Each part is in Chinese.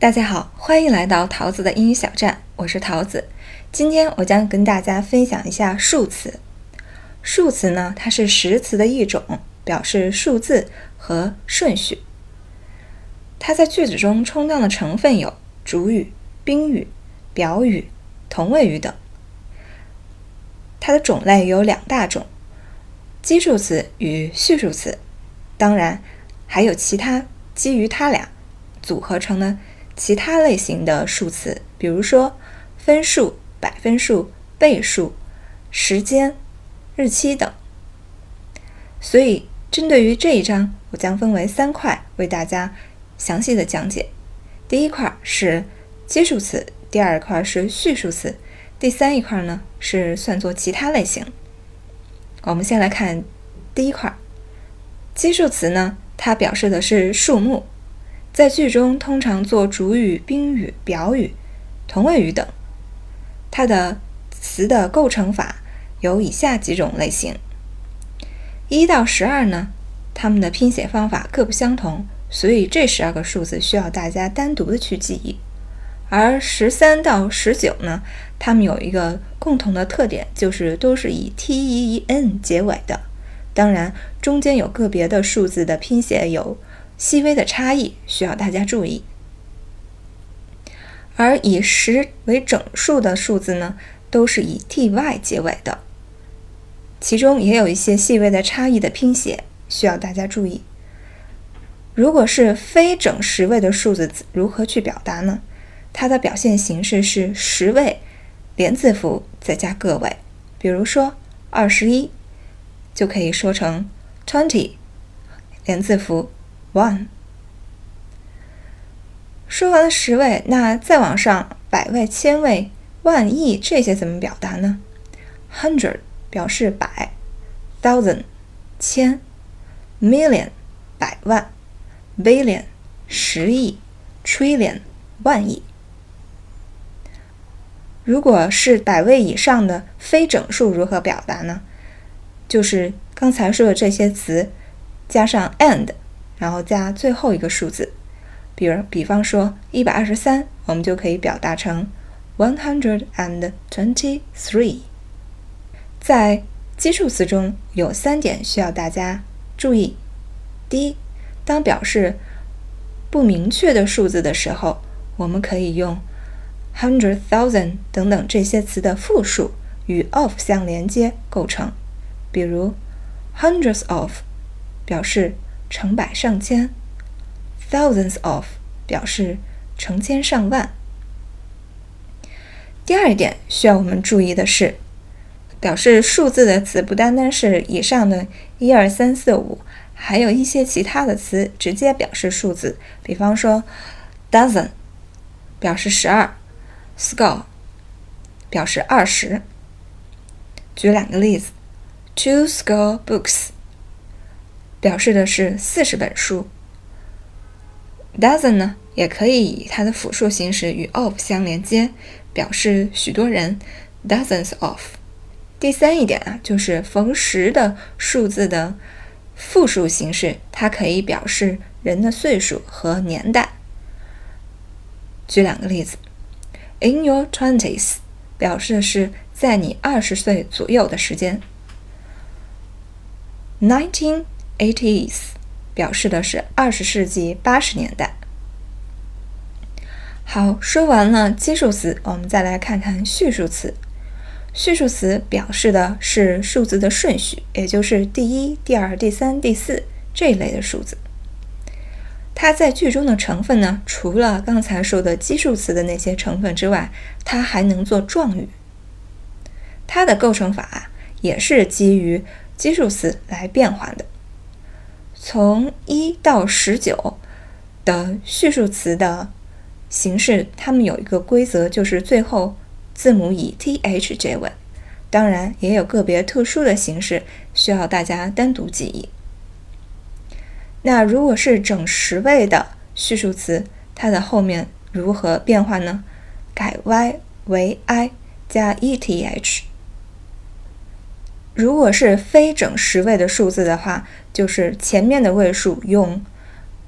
大家好，欢迎来到桃子的英语小站，我是桃子。今天我将跟大家分享一下数词。数词呢，它是实词的一种，表示数字和顺序。它在句子中充当的成分有主语、宾语、表语、同位语等。它的种类有两大种：基数词与序数词。当然，还有其他基于它俩组合成的。其他类型的数词，比如说分数、百分数、倍数、时间、日期等。所以，针对于这一章，我将分为三块为大家详细的讲解。第一块是基数词，第二块是序数词，第三一块呢是算作其他类型。我们先来看第一块，基数词呢，它表示的是数目。在句中通常做主语、宾语、表语、同位语等。它的词的构成法有以下几种类型：一到十二呢，它们的拼写方法各不相同，所以这十二个数字需要大家单独的去记忆。而十三到十九呢，它们有一个共同的特点，就是都是以 t e e n 结尾的。当然，中间有个别的数字的拼写有。细微的差异需要大家注意，而以十为整数的数字呢，都是以 ty 结尾的，其中也有一些细微的差异的拼写需要大家注意。如果是非整十位的数字，如何去表达呢？它的表现形式是十位连字符再加个位，比如说二十一，就可以说成 twenty 连字符。One，说完了十位，那再往上，百位、千位、万亿这些怎么表达呢？Hundred 表示百，thousand 千，million 百万，billion 十亿，trillion 万亿。如果是百位以上的非整数，如何表达呢？就是刚才说的这些词，加上 and。然后加最后一个数字，比如，比方说一百二十三，我们就可以表达成 one hundred and twenty three。在基数词中有三点需要大家注意：第一，当表示不明确的数字的时候，我们可以用 hundred thousand 等等这些词的复数与 of 相连接构成，比如 hundreds of 表示。成百上千，thousands of 表示成千上万。第二点需要我们注意的是，表示数字的词不单单是以上的一二三四五，还有一些其他的词直接表示数字。比方说，dozen 表示十二，score 表示二十。举两个例子，two score books。表示的是四十本书。dozen 呢，也可以以它的复数形式与 of 相连接，表示许多人，dozens of。第三一点啊，就是逢十的数字的复数形式，它可以表示人的岁数和年代。举两个例子，in your twenties 表示的是在你二十岁左右的时间。nineteen Eighties 表示的是二十世纪八十年代。好，说完了基数词，我们再来看看序数词。序数词表示的是数字的顺序，也就是第一、第二、第三、第四这一类的数字。它在句中的成分呢，除了刚才说的基数词的那些成分之外，它还能做状语。它的构成法也是基于基数词来变化的。从一到十九的序数词的形式，它们有一个规则，就是最后字母以 th 结尾。当然，也有个别特殊的形式需要大家单独记忆。那如果是整十位的序数词，它的后面如何变化呢？改 y 为 i 加 eth。如果是非整十位的数字的话，就是前面的位数用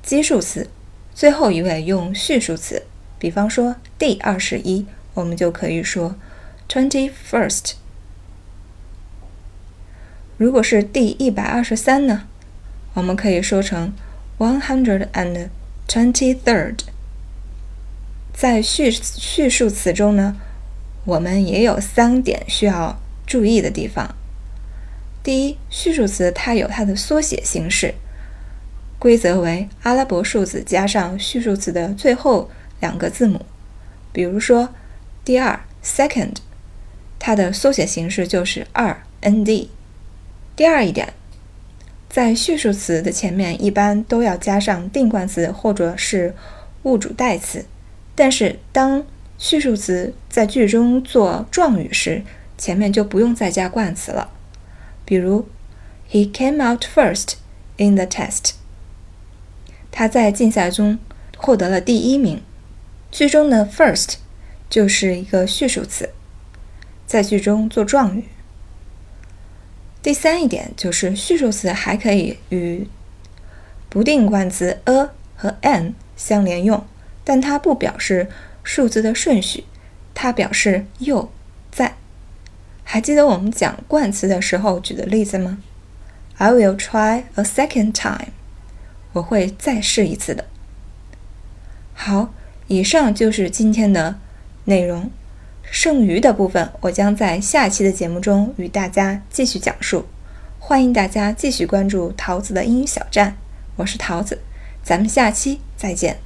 基数词，最后一位用序数词。比方说第二十一，我们就可以说 twenty first。如果是第一百二十三呢，我们可以说成 one hundred and twenty third。在序序数词中呢，我们也有三点需要注意的地方。第一，序数词它有它的缩写形式，规则为阿拉伯数字加上序数词的最后两个字母。比如说，第二 second，它的缩写形式就是二 nd。第二一点，在序数词的前面一般都要加上定冠词或者是物主代词，但是当序数词在句中做状语时，前面就不用再加冠词了。比如，He came out first in the test。他在竞赛中获得了第一名。句中的 first 就是一个序数词，在句中做状语。第三一点就是序数词还可以与不定冠词 a 和 an 相连用，但它不表示数字的顺序，它表示又在。还记得我们讲冠词的时候举的例子吗？I will try a second time。我会再试一次的。好，以上就是今天的内容。剩余的部分，我将在下期的节目中与大家继续讲述。欢迎大家继续关注桃子的英语小站，我是桃子，咱们下期再见。